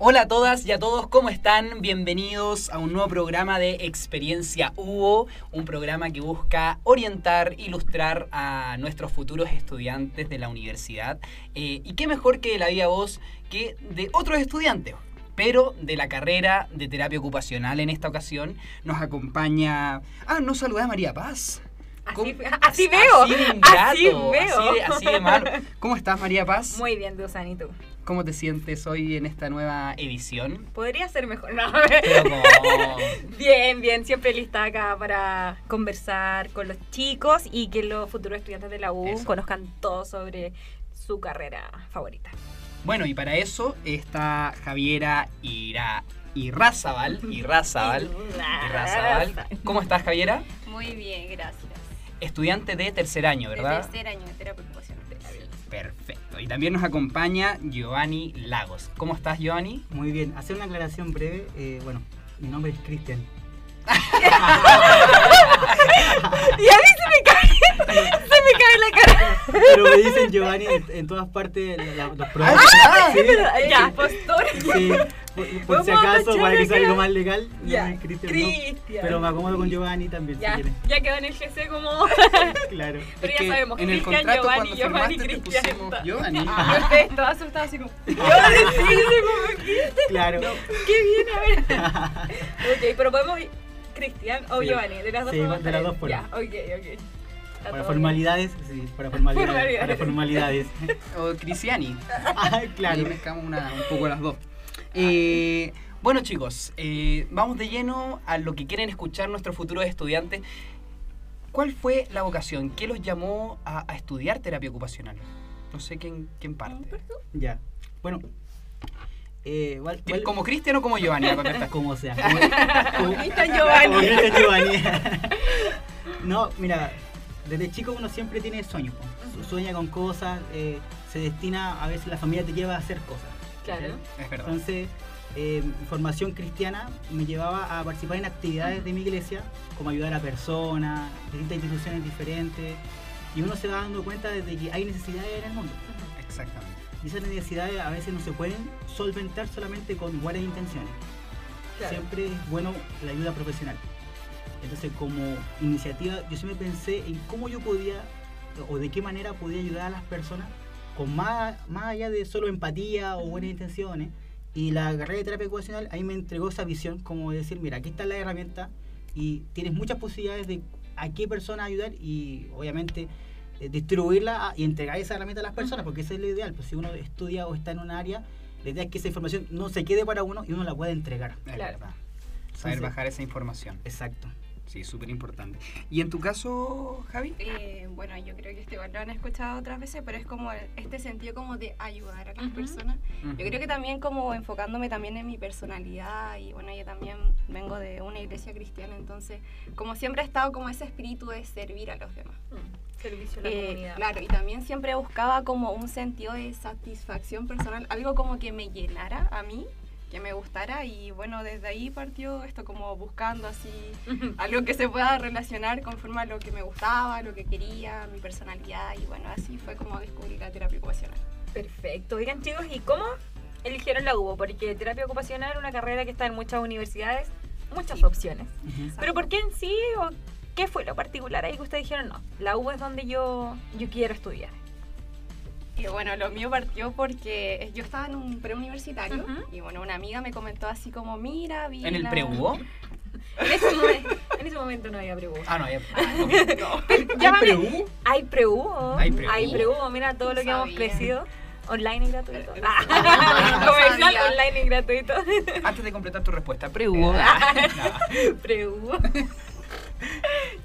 Hola a todas y a todos, ¿cómo están? Bienvenidos a un nuevo programa de Experiencia Hugo, un programa que busca orientar, ilustrar a nuestros futuros estudiantes de la universidad. Eh, y qué mejor que la vida voz que de otros estudiantes, pero de la carrera de terapia ocupacional en esta ocasión. Nos acompaña... Ah, no saludé a María Paz. Así, así veo. Así de ingrato, así veo. Así de, así de malo. ¿Cómo estás, María Paz? Muy bien, Dusan, ¿y tú? ¿Cómo te sientes hoy en esta nueva edición? Podría ser mejor. No, Pero como- bien, bien. Siempre lista acá para conversar con los chicos y que los futuros estudiantes de la U Eso. conozcan todo sobre su carrera favorita. Bueno, y para eso está Javiera Ira... Irrazabal. Irrazabal. Irrazabal. ¿Cómo estás, Javiera? Muy bien, gracias. Estudiante de tercer año, ¿verdad? De tercer año de terapia ocupacional. Perfecto. Y también nos acompaña Giovanni Lagos. ¿Cómo estás, Giovanni? Muy bien, hacer una aclaración breve. eh, bueno, mi nombre es Cristian. Y a mí se me cae, se me cae la cara. Pero me dicen Giovanni en, en todas partes la- los programas. Ah, Sí, Ya, impostor. sí, por, por si acaso, para que sea algo más legal, Ya, es Cristian. ¿no? Pero me acomodo con Giovanni también, Ya, si ya quedó en el GC como. Claro. Pero Es ya que sabemos, en el Cristian, contrato Giovanni, Giovanni, Cristian. Giovanni. Y ustedes todos asustados así como. Yo decirle como que. Claro. Qué bien, a ver. ok, pero podemos ir. Cristian o Sí. Giovanni, de las dos Sí, de las dos formas. Ya, ok, ok. Para formalidades, sí, para formalidades. Formalidades. Para formalidades. O Cristiani. Ah, Ahí claro. mezclamos una- un poco las dos. Eh, bueno chicos, eh, vamos de lleno a lo que quieren escuchar nuestros futuros estudiantes. ¿Cuál fue la vocación? ¿Qué los llamó a, a estudiar terapia ocupacional? No sé quién, quién parte. Ya. Bueno. Eh, ¿Como Cristian o como Giovanni? Como sea. Como, como- Cristian Giovanni. como Cristian Giovanni. no, mira, desde chico uno siempre tiene sueños. Sueña con cosas, eh, se destina, a veces la familia te lleva a hacer cosas. Claro. Es verdad. Entonces, eh, mi formación cristiana me llevaba a participar en actividades de mi iglesia, como ayudar a personas, distintas instituciones diferentes, y uno se va dando cuenta de que hay necesidades en el mundo. Exactamente. Y esas necesidades a veces no se pueden solventar solamente con buenas intenciones. Claro. Siempre es bueno la ayuda profesional. Entonces, como iniciativa, yo siempre pensé en cómo yo podía o de qué manera podía ayudar a las personas con más, más allá de solo empatía o buenas intenciones. Y la carrera de terapia ocupacional ahí me entregó esa visión, como decir, mira, aquí está la herramienta y tienes muchas posibilidades de a qué persona ayudar y obviamente eh, distribuirla a- y entregar esa herramienta a las personas, porque ese es lo ideal. Pues si uno estudia o está en un área, la idea es que esa información no se quede para uno y uno la pueda entregar. Claro. Saber Entonces- bajar esa información. Exacto. Sí, súper importante. ¿Y en tu caso, Javi? Eh, bueno, yo creo que este igual lo han escuchado otras veces, pero es como este sentido como de ayudar a las Ujú. personas. Ujú. Yo creo que también como enfocándome también en mi personalidad y bueno, yo también vengo de una iglesia cristiana, entonces como siempre ha estado como ese espíritu de servir a los demás. Mm, Servicio a la Eh, comunidad. claro, y también siempre buscaba como un sentido de satisfacción personal, algo como que me llenara a mí, que me gustara y bueno, desde ahí partió esto como buscando así algo que se pueda relacionar conforme a lo que me gustaba, lo que quería, mi personalidad y bueno, así fue como descubrí la terapia ocupacional. Perfecto. Oigan, chicos, ¿y cómo eligieron la UBO? Porque terapia ocupacional es una carrera que está en muchas universidades, muchas Sí. opciones. ¿Pero por qué en sí o qué fue lo particular ahí que ustedes dijeron no? La UBO es donde yo, yo quiero estudiar. Y bueno, lo mío partió porque yo estaba en un preuniversitario Ujú. y bueno, una amiga me comentó así como, mira, vi ¿En el pre-Hugo? En ese, momento, en ese momento no había pre Ah, no, ya. Llámame. pre-U? Hay pre-UBO. Hay pre-U. Hay pre-UBO. Mira todo lo que hemos crecido. Online y gratuito. Ah, no Comercial sabía. online y gratuito. Antes de completar tu respuesta, pre-Hugo. Pre-UBO.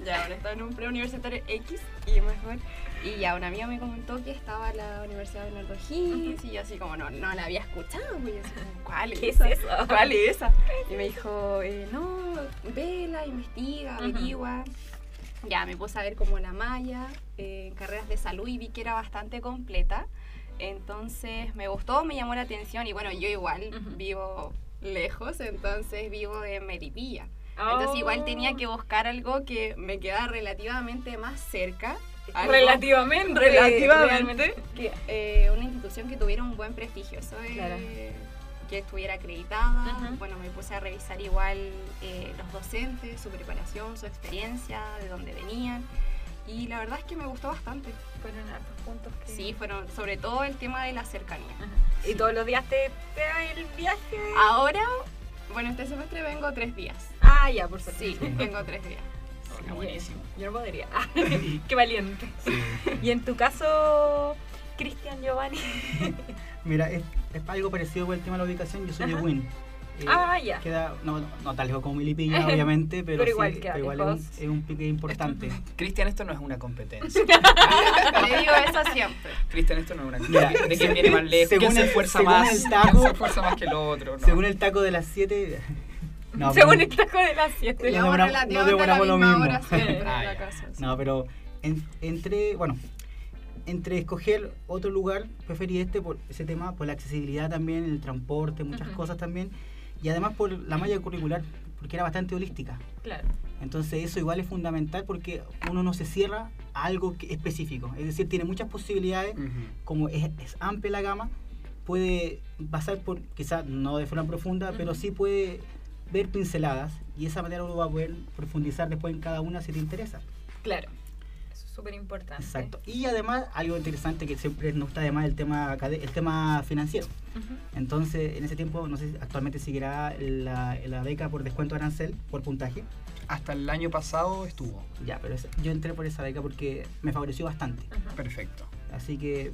Ya, ahora estaba en un preuniversitario X y mejor. Y ya una amiga me comentó que estaba en la Universidad de Bernardo Higgins y yo así como no, no la había escuchado. Pues yo así como, ¿cuál es ¿Qué es esa? eso? ¿Cuál es esa? Y me dijo, eh, no, vela, investiga, Ujú. averigua. Ya, me puse a ver como la malla eh, en carreras de salud y vi que era bastante completa. Entonces me gustó, me llamó la atención y bueno, yo igual Ujú. vivo lejos, entonces vivo en. Entonces Oh. igual tenía que buscar algo que me quedara relativamente más cerca. Algo- Relativamente. relativamente realmente. que eh, una institución que tuviera un buen prestigio. Eso es Claro. que estuviera acreditada. Bueno, me puse a revisar igual eh, los docentes, su preparación, su experiencia, de dónde venían. Y la verdad es que me gustó bastante. Fueron hartos puntos que... Sí, fueron sobre todo el tema de la cercanía. Y todos los días te, te da el viaje. Ahora, bueno, este semestre vengo tres días. Ah, ya, por suerte. Sí, vengo tres días. Ah, buenísimo. Yo no podría. Qué valiente. Y en tu caso, Cristian Giovanni. Mira, es, es algo parecido con el tema de la ubicación. Yo soy de Ajá. Win. Eh, Ah, ya. Queda, no, no tan lejos como Milipilla, obviamente, pero, Pero igual sí, queda pero igual es un, es un pique importante. Cristian, esto no es una competencia. Le digo eso siempre. Cristian, esto no es una Mira, competencia. ¿De quién viene más lejos? según ¿Quién se el- esfuerza más? el ¿Quién taco- se esfuerza más que el otro? No. Según el taco de las 7. No, Según pero- el taco de las 7. No demoramos- lo mismo. hora siempre en Ah, la ya. casa. sí. No, pero en- entre, bueno, entre escoger otro lugar, preferí este por ese tema, por la accesibilidad también, el transporte, muchas cosas también, y además por la malla curricular, porque era bastante holística. Claro. Entonces eso igual es fundamental porque uno no se cierra a algo que- específico, es decir, tiene muchas posibilidades, como es, es amplia la gama, puede pasar por, quizás no de forma profunda, pero sí puede ver pinceladas y de esa manera uno va a poder profundizar después en cada una si te interesa. Claro. Eso es súper importante. Exacto. Y además, algo interesante que siempre nos gusta además el tema, el tema financiero. Entonces, en ese tiempo, no sé si actualmente seguirá la, la beca por descuento de arancel, por puntaje. Hasta el año pasado estuvo. Ya, pero yo entré por esa beca porque me favoreció bastante. Perfecto. Así que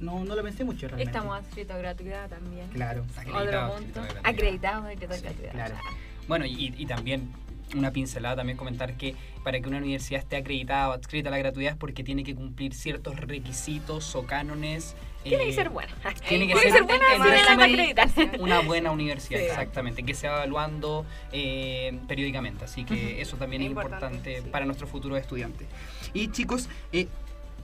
no, no lo pensé mucho realmente. Estamos adscritos a gratuidad también. Claro. Acreditado, Otro punto. acreditado, acreditado. Acreditados a Sí, gratuidad. claro. Bueno, y, y también una pincelada, también comentar que para que una universidad esté acreditada o adscrita a la gratuidad es porque tiene que cumplir ciertos requisitos o cánones. Tiene eh, que ser buena. Tiene que ser ser buena resumen, una buena universidad, Sí. exactamente, que se va evaluando eh, periódicamente. Así que Ujú. eso también es Importante, importante sí. para nuestros futuros estudiantes. Y chicos, eh,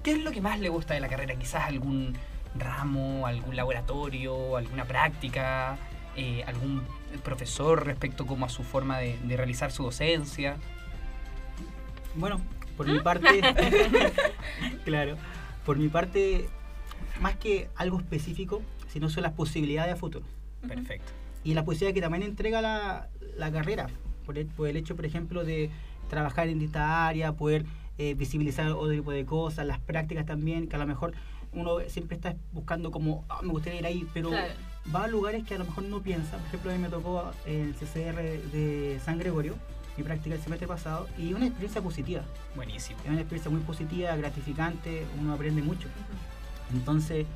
¿qué es lo que más le gusta de la carrera? Quizás algún ramo, algún laboratorio, alguna práctica, eh, algún profesor respecto como a su forma de, de realizar su docencia. Bueno, por mi parte, claro, por mi parte, más que algo específico, sino son las posibilidades a futuro. Perfecto. y la posibilidad que también entrega la, la carrera, por el, por el hecho, por ejemplo, de trabajar en esta área, poder eh, visibilizar otro tipo de cosas, las prácticas también, que a lo mejor uno siempre está buscando como, "Ah, me gustaría ir ahí, pero Claro. va a lugares que a lo mejor no piensa. Por ejemplo, a mí me tocó el CCR de San Gregorio, mi práctica el semestre pasado, y una experiencia positiva. Buenísimo. Es una experiencia muy positiva, gratificante, uno aprende mucho. Entonces,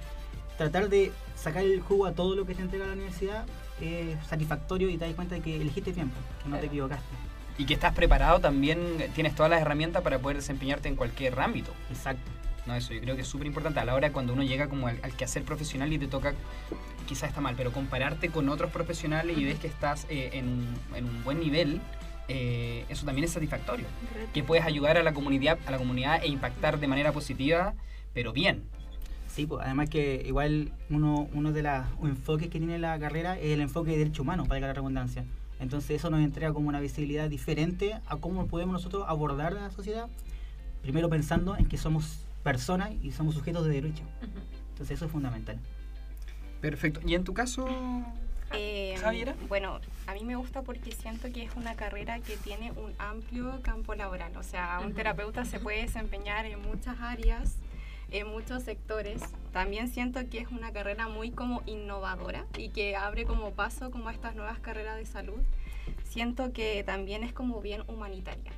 tratar de sacar el jugo a todo lo que te entrega la universidad es satisfactorio y te das cuenta de que elegiste bien, pues, que no te equivocaste. Y que estás preparado también, tienes todas las herramientas para poder desempeñarte en cualquier ámbito. Exacto. No, eso yo creo que es súper importante a la hora cuando uno llega como al, al quehacer profesional y te toca, quizás está mal, pero compararte con otros profesionales y ves que estás eh, en, un, en un buen nivel, eh, eso también es satisfactorio. Que puedes ayudar a la comunidad, a la comunidad e impactar de manera positiva, pero bien. Sí, pues, además que igual uno, uno de los enfoques que tiene la carrera es el enfoque de derecho humano, para la redundancia. Entonces eso nos entrega como una visibilidad diferente a cómo podemos nosotros abordar la sociedad, primero pensando en que somos personas y somos sujetos de derecho. Ujú. Entonces eso es fundamental. Perfecto. ¿Y en tu caso? Eh, Javiera. Bueno, a mí me gusta porque siento que es una carrera que tiene un amplio campo laboral. O sea, un Ujú, terapeuta se puede desempeñar en muchas áreas, en muchos sectores. También siento que es una carrera muy como innovadora y que abre como paso como a estas nuevas carreras de salud. Siento que también es como bien humanitaria,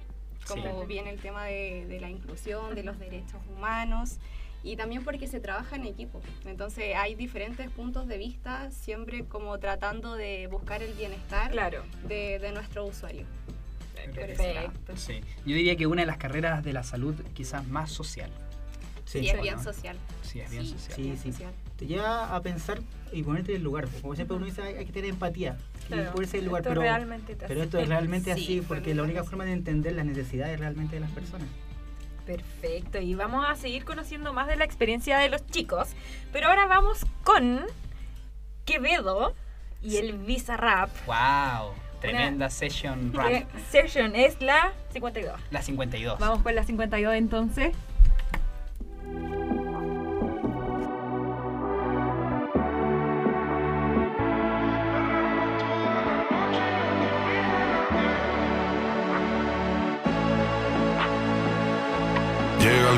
como Sí. bien el tema de, de la inclusión, de los derechos humanos y también porque se trabaja en equipo. Entonces hay diferentes puntos de vista, siempre como tratando de buscar el bienestar Claro. de, de nuestro usuario. Perfecto. Sí. Yo diría que una de las carreras de la salud quizás más social. Sí, Sí, es ¿o bien no? social. Sí, es bien Sí. social. Sí, sí. social. Te lleva a pensar y ponerte en el lugar. Como siempre uno dice, hay hay que tener empatía Claro, y ponerse en el lugar. esto Pero, realmente te pero esto es realmente Sí, así porque la única forma de entender las necesidades realmente de las personas. Perfecto, y vamos a seguir conociendo más de la experiencia de los chicos. Pero ahora vamos con Quevedo y el Visa Rap. Wow, tremenda session rap. Eh, Session es la 52. La 52. Vamos con la 52 entonces.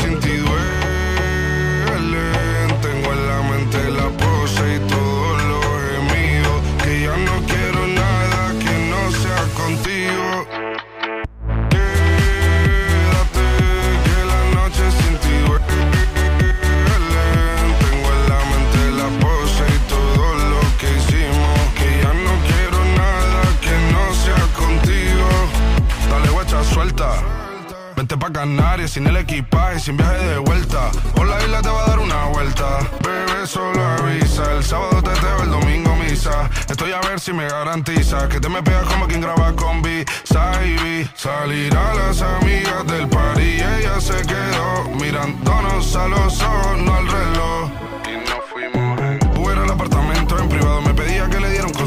la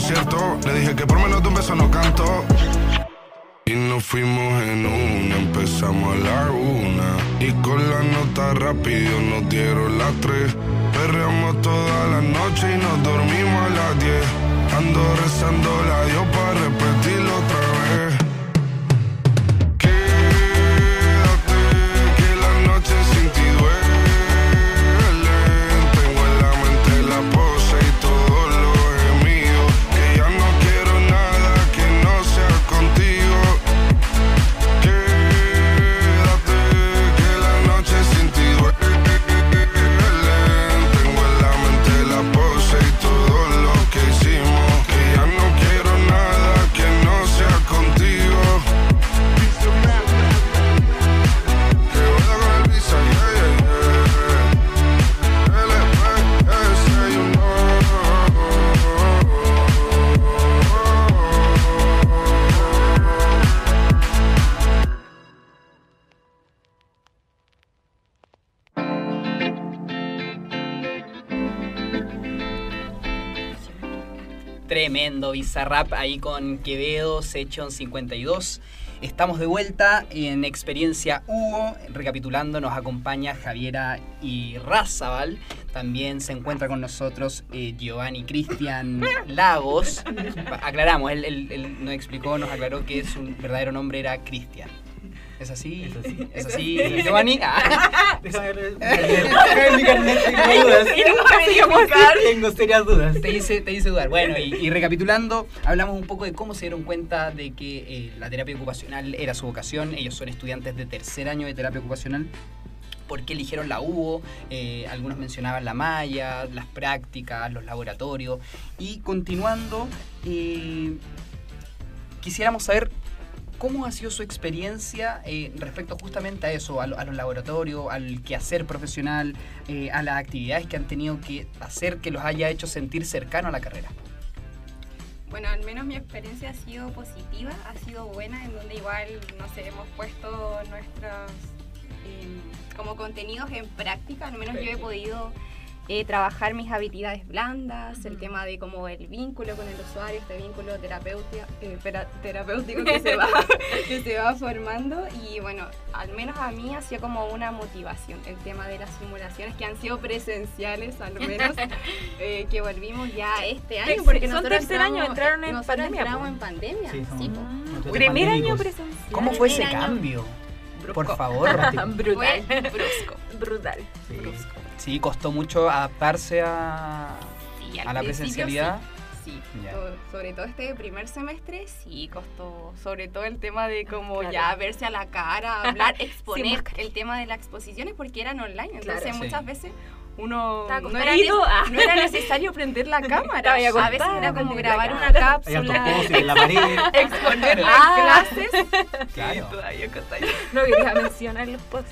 Le dije que por menos de un beso no canto. Y nos fuimos en una, empezamos a la una. Y con la nota rápido nos dieron las tres. Perreamos toda la noche y nos dormimos a las diez. Ando rezando la Dios para repetirlo Bizarrap ahí con Quevedo, Sechon 52. Estamos de vuelta en Experiencia Hugo. Recapitulando, nos acompaña Javiera y Razabal. También se encuentra con nosotros eh, Giovanni Cristian Lagos. Aclaramos, él, él- él nos explicó, nos aclaró que su verdadero nombre era Cristian. ¿Es así? Es así. ¿Es así, Giovanni? Déjame ver en mi carnet, tengo dudas. Tengo serias dudas. te hice, te hice dudar. Bueno, y, y recapitulando, hablamos un poco de cómo se dieron cuenta de que eh, la terapia ocupacional era su vocación. Ellos son estudiantes de tercer año de terapia ocupacional. ¿Por qué eligieron la UBO? Eh, algunos mencionaban la malla, las prácticas, los laboratorios. Y continuando, eh, quisiéramos saber cómo ha sido su experiencia eh, respecto justamente a eso, a, lo- a los laboratorios, al quehacer profesional, eh, a las actividades que han tenido que hacer que los haya hecho sentir cercano a la carrera. Bueno, al menos mi experiencia ha sido positiva, ha sido buena, en donde igual, no sé, hemos puesto nuestros em, como contenidos en práctica, al menos yo he podido eh, trabajar mis habilidades blandas, el tema de como el vínculo con el usuario, este vínculo eh, terapéutico que se, va, que se va formando y bueno, al menos a mí ha sido como una motivación el tema de las simulaciones que han sido presenciales al menos, eh, que volvimos ya este año, porque son nosotros tercer año, entramos- entraron en pandemia, entramos po. en pandemia, Sí, Primer año presencial. ¿Cómo fue ese año. cambio? Por Brusco. favor. Brutal. Fue brusco. Brutal. Sí. Sí, costó mucho adaptarse a, Sí, a la presencialidad. Sí, Ya. so- sobre todo este primer semestre sí costó, sobre todo el tema de como Claro. ya verse a la cara, hablar, exponer el tema de las exposiciones porque eran online, entonces Claro. muchas Sí. veces uno no era, ah. no era necesario prender la cámara, a veces era como grabar una cápsula, en la pared. exponer las Ah. clases. Claro. Todavía. No quería mencionar los posts.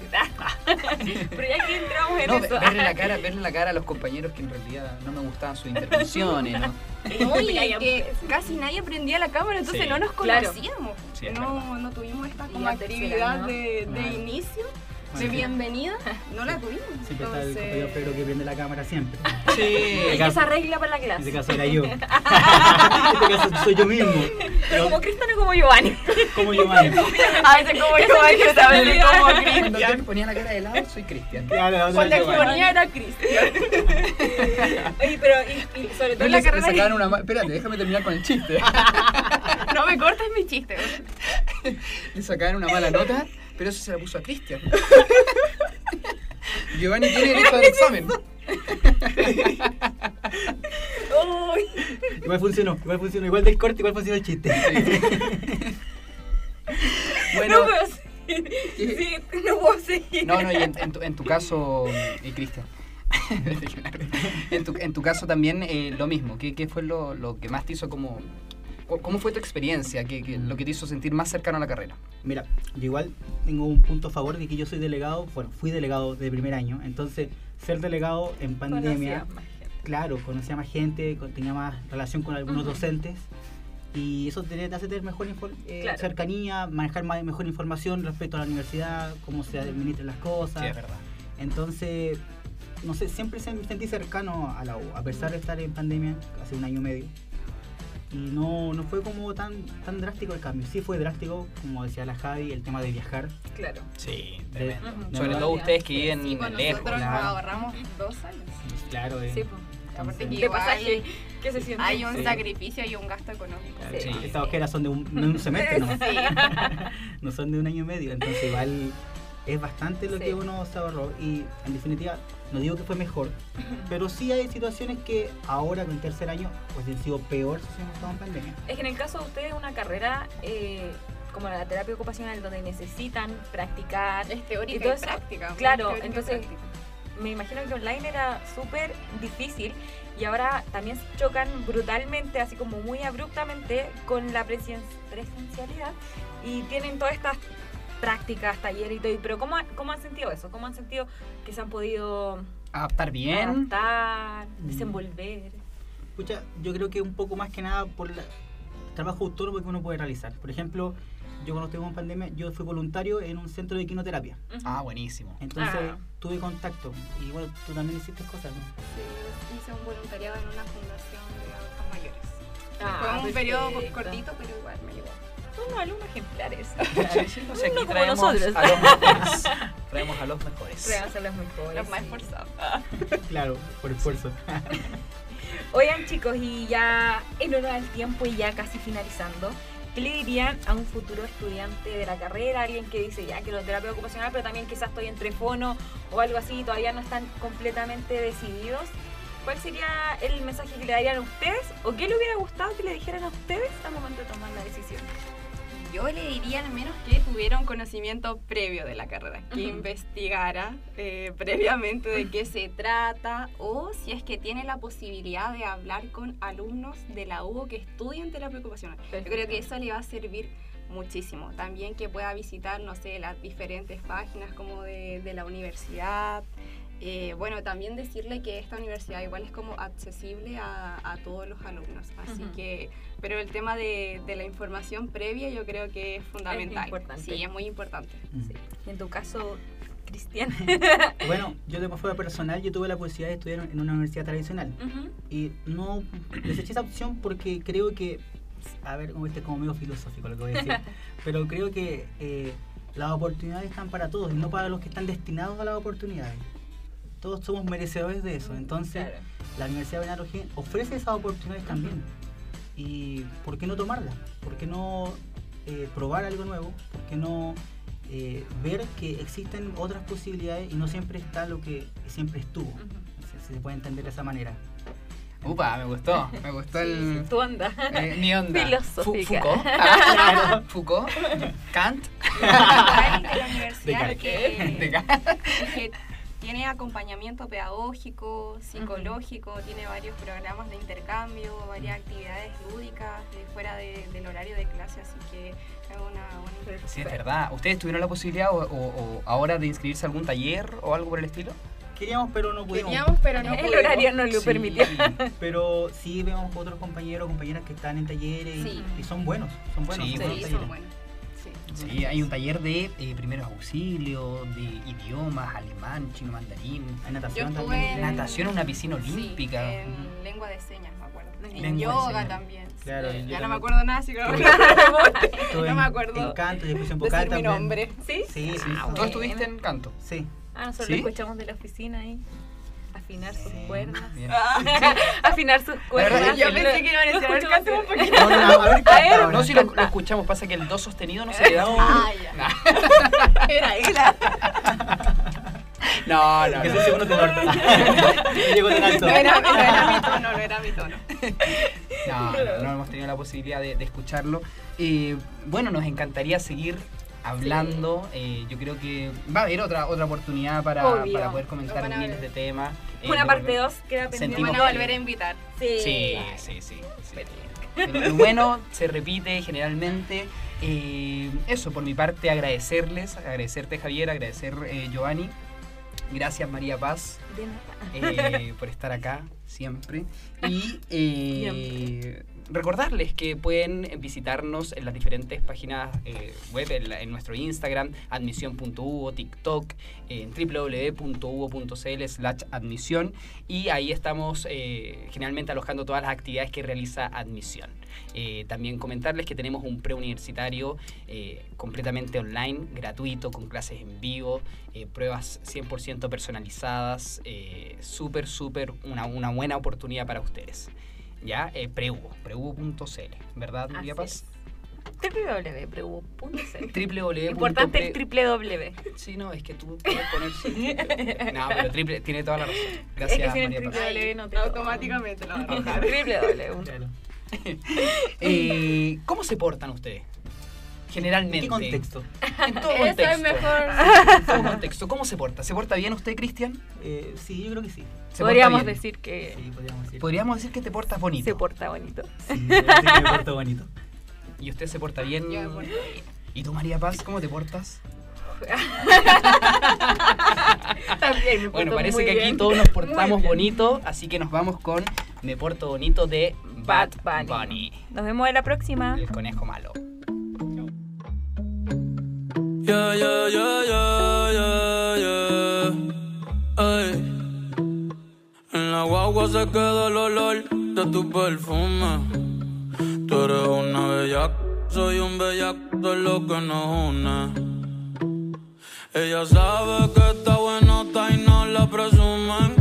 Pero ya que entramos en No, eso. verle la cara, verle la cara a los compañeros que en realidad no me gustaban sus intervenciones, ¿no? No, y Ya, ya que casi nadie prendía la cámara, entonces Sí. no nos Claro. conocíamos. Sí, es no, no tuvimos esta como actividad de, de Claro. inicio, bienvenida, no la tuvimos. Siempre está el Entonces, compañero Pedro que prende la cámara siempre. Sí. Y que se arregla para la En este clase. caso era yo. en este caso soy yo mismo. Pero Pero como Cristiano como Giovanni. como más. A veces como yo yo también como Cuando Cristian. yo le ponía la cara de lado, soy Cristian. Claro, que igual. ponía era Cristian. Oye, pero y, y sobre todo No en le, la le carrera. sacaban una ma- Espérate, déjame terminar con el chiste. No me cortes mi chiste. Le sacaban una mala nota, pero eso se la puso a Cristian. Giovanni tiene derecho al examen. Igual funcionó, igual funcionó. Igual del corte, igual funcionó el chiste. Bueno, no puedo seguir. Sí, no puedo seguir. no, no, y en, en tu, en tu caso, y Cristian. en, tu, en tu caso también eh, lo mismo. ¿Qué, qué fue lo, lo que más te hizo como... ¿Cómo fue tu experiencia? ¿Qué, qué- lo que te hizo sentir más cercano a la carrera? Mira, yo igual tengo un punto a favor de que yo soy delegado, bueno, fui delegado de primer año, entonces ser delegado en pandemia, Conocía más gente. claro, conocía más gente, tenía más relación con algunos Ujú. docentes y eso te, te hace tener mejor eh, Claro. cercanía, manejar más, mejor información respecto a la universidad, cómo se administran las cosas. verdad. Entonces, no sé, siempre me sentí cercano a la U, a pesar de estar en pandemia hace un año y medio. Y no, no fue como tan, tan drástico el cambio. Sí fue drástico, como decía la Javi, el tema de viajar. Claro. Sí, tremendo. Sobre todo ustedes que viven Sí, lejos. nosotros nos claro. ahorramos dos años. Claro, eh, Sí, pues. Aparte entonces- que De igual pasaje. ¿Qué se siente? hay un Sí. sacrificio y un gasto económico. claro, Sí. Estas ojeras son de un, de un semestre, ¿no? Sí. no son de un año y medio. Entonces, igual es bastante lo Sí. que uno se ahorró. Y en definitiva, no digo que fue mejor, pero sí hay situaciones que ahora con tercer año, pues han sido peor si hemos estado en pandemia. Es que en el caso de ustedes, una carrera eh, como la terapia ocupacional, donde necesitan practicar, Es Y teórica todo y, eso- práctica. claro, teórica entonces- práctica. me imagino que online era súper difícil y ahora también chocan brutalmente, así como muy abruptamente, con la presen- presencialidad y tienen todas estas prácticas, talleres y todo. Pero ¿cómo, ha- ¿cómo han sentido eso? ¿Cómo han sentido que se han podido Adaptar bien. adaptar, Mm. desenvolver? Escucha, yo creo que un poco más que nada por el trabajo autónomo que uno puede realizar. Por ejemplo, yo cuando estuve en pandemia, yo fui voluntario en un centro de quinoterapia. Ujú. Ah, buenísimo. Entonces Ah. tuve contacto. Y bueno, tú también hiciste cosas, ¿no? Sí, hice un voluntariado en una fundación de adultos mayores. Ah, Fue un perfecto. periodo cortito, pero igual me llegó. Son unos alumnos ejemplares. No sé, aquí No como traemos nosotros. a los mejores. Traemos a los mejores. Prueban ser los mejores. Los más sí. esforzados. Claro, por esfuerzo. Oigan chicos, y ya en honor al tiempo y ya casi finalizando, ¿qué le dirían a un futuro estudiante de la carrera? Alguien que dice ya que lo terapia ocupacional, pero también quizás estoy entre fono o algo así y todavía no están completamente decididos. ¿Cuál sería el mensaje que le darían a ustedes? ¿O qué le hubiera gustado que le dijeran a ustedes al momento de tomar la decisión? Yo le diría al menos que tuviera un conocimiento previo de la carrera, que Ujú. investigara eh, previamente de qué se trata o si es que tiene la posibilidad de hablar con alumnos de la UO que estudian terapia ocupacional. Yo creo que eso le va a servir muchísimo. También que pueda visitar, no sé, las diferentes páginas como de, de la universidad, Eh, bueno, también decirle que esta universidad igual es como accesible a, a todos los alumnos, así que, pero el tema de, de la información previa yo creo que es fundamental. importante. Sí, es muy importante. Sí. Y en tu caso, Cristian. Bueno, yo de forma personal, yo tuve la posibilidad de estudiar en una universidad tradicional. Y no deseché esa opción porque creo que, a ver, como este es como medio filosófico lo que voy a decir, pero creo que eh, las oportunidades están para todos y no para los que están destinados a las oportunidades. Todos somos merecedores de eso. Entonces, Claro. la Universidad de O'Higgins ofrece esas oportunidades también. ¿Y por qué no tomarlas? ¿Por qué no eh, probar algo nuevo? ¿Por qué no eh, ver que existen otras posibilidades y no siempre está lo que siempre estuvo? Si se puede entender de esa manera. Upa, me gustó. Me gustó el. Tu onda. eh, mi onda. Filosófica. Fu- Foucault. Ah, Foucault. Kant. De la universidad De que, De Kant. que tiene acompañamiento pedagógico, psicológico, tiene varios programas de intercambio, varias actividades lúdicas de fuera de- del horario de clase, así que es una buena. Sí, es verdad. ¿Ustedes tuvieron la posibilidad o, o- o ahora de inscribirse a algún taller o algo por el estilo? Queríamos, pero no pudimos. Queríamos, pero no El pudimos. horario no lo Sí, permitió. Pero sí vemos otros compañeros, compañeras que están en talleres y, Sí. y son buenos, son buenos. Sí, son buenos son buenos. Sí. Sí, hay un taller de eh, primeros auxilios, de idiomas, alemán, chino mandarín, Hay natación Yo también. en- natación en una piscina Sí, olímpica. en lengua de señas, me acuerdo. En Lengua yoga también. sí. Claro, yo ya no me acuerdo nada, así que no en- me acuerdo En canto y expresión vocal decir mi también. nombre. ¿Sí? Sí, sí. ¿Tú bueno. estuviste en canto? Sí. Ah, nosotros ¿Sí? lo escuchamos de la oficina ahí. Afinar sus cuerdas. Afinar sus cuerdas. Yo pensé que iban a decir, a ver, un poquito. No, no, a ver, canta. No, si lo, lo escuchamos, pasa que el do sostenido no se le da. Ah, ya. Era ella. No, no, Que es no. el segundo tenor. Yo llego tan alto. No era, no era mi tono, no era mi tono. No, no, no hemos tenido la posibilidad de, de escucharlo. Eh, bueno, nos encantaría seguir hablando. Eh, yo creo que va a haber otra otra oportunidad para, para poder comentar Lo van a miles de temas. Eh, Una parte volver- 2 queda pendiente. Sentimos Van a que- volver a invitar. Sí. Sí, sí, sí. sí. Pero lo bueno se repite generalmente. Eh, eso, por mi parte, agradecerles, agradecerte Javier, agradecer eh, Giovanni. Gracias María Paz De nada. eh, por estar acá siempre. Y eh, recordarles que pueden visitarnos en las diferentes páginas eh, web, en, nuestro Instagram, admisión.uvo, TikTok, en www.uvo.cl slash admisión y ahí estamos eh, generalmente alojando todas las actividades que realiza admisión. Eh, también comentarles que tenemos un preuniversitario completamente online, gratuito, con clases en vivo, pruebas 100% personalizadas, súper, súper una, una buena oportunidad para ustedes. ¿Ya? Eh, preuvo, preuvo.cl, ¿verdad, María Así Paz? www.preu.cl. www. Importante el triple W. Sí, no, es que tú puedes poner sí. No, pero triple, tiene toda la razón. Es Gracias, que sin el María Paz. triple W no te Automáticamente lo van a arrojar. Triple W. Claro. Eh, ¿Cómo se portan ustedes? ¿En Generalmente. qué contexto? En todo Eso contexto. es mejor. En todo contexto. ¿Cómo se porta? ¿Se porta bien usted, Cristian? Eh, sí, yo creo que sí. ¿Se porta Podríamos bien? decir que Sí, podríamos decir. Podríamos decir que te portas bonito. se porta bonito. Sí, que me porto bonito. ¿Y usted se porta bien? Yo me porto bien. ¿Y tú, María Paz, cómo te portas? También me Bueno, parece muy que aquí bien. todos nos portamos bonito, así que nos vamos con Me porto bonito de Bad Bad Bunny. Bunny. Nos vemos en la próxima. El conejo malo. Yeah, yeah, yeah, yeah, yeah, yeah. Ay. En la guagua se queda el olor de tu perfume. Tú eres una bellaca, soy un bellaco, de lo que nos une. Ella sabe que está buenota y no la presumen.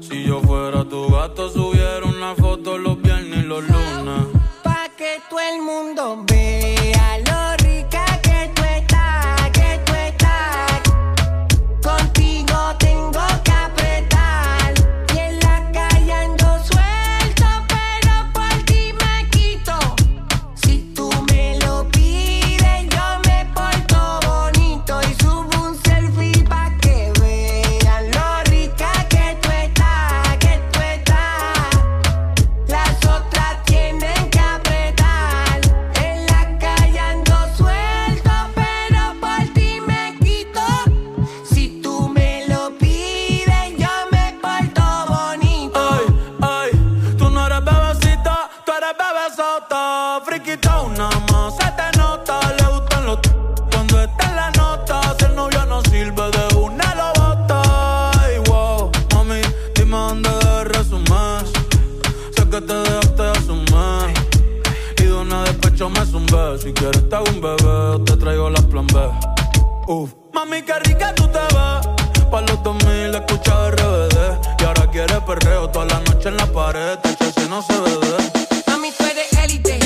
Si yo fuera tu gato, subiera Si quieres te hago un bebé te traigo las plan B. Uf, mami, qué rica tú te ves. Pa' los 2000 escuchaba RBD. Y ahora quieres perreo toda la noche en la pared. Te si no se ve. Mami, tú eres élite,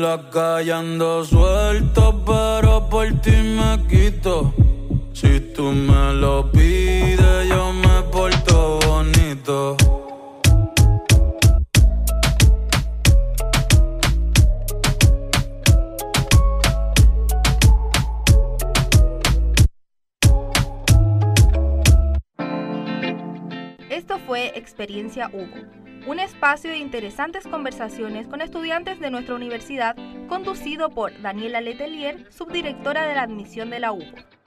la calle ando suelto, pero por ti me quito. Si tú me lo pides, yo me porto bonito. Esto fue Experiencia Hugo, un espacio de interesantes conversaciones con estudiantes de nuestra universidad, conducido por Daniela Letelier, subdirectora de la admisión de la UBO.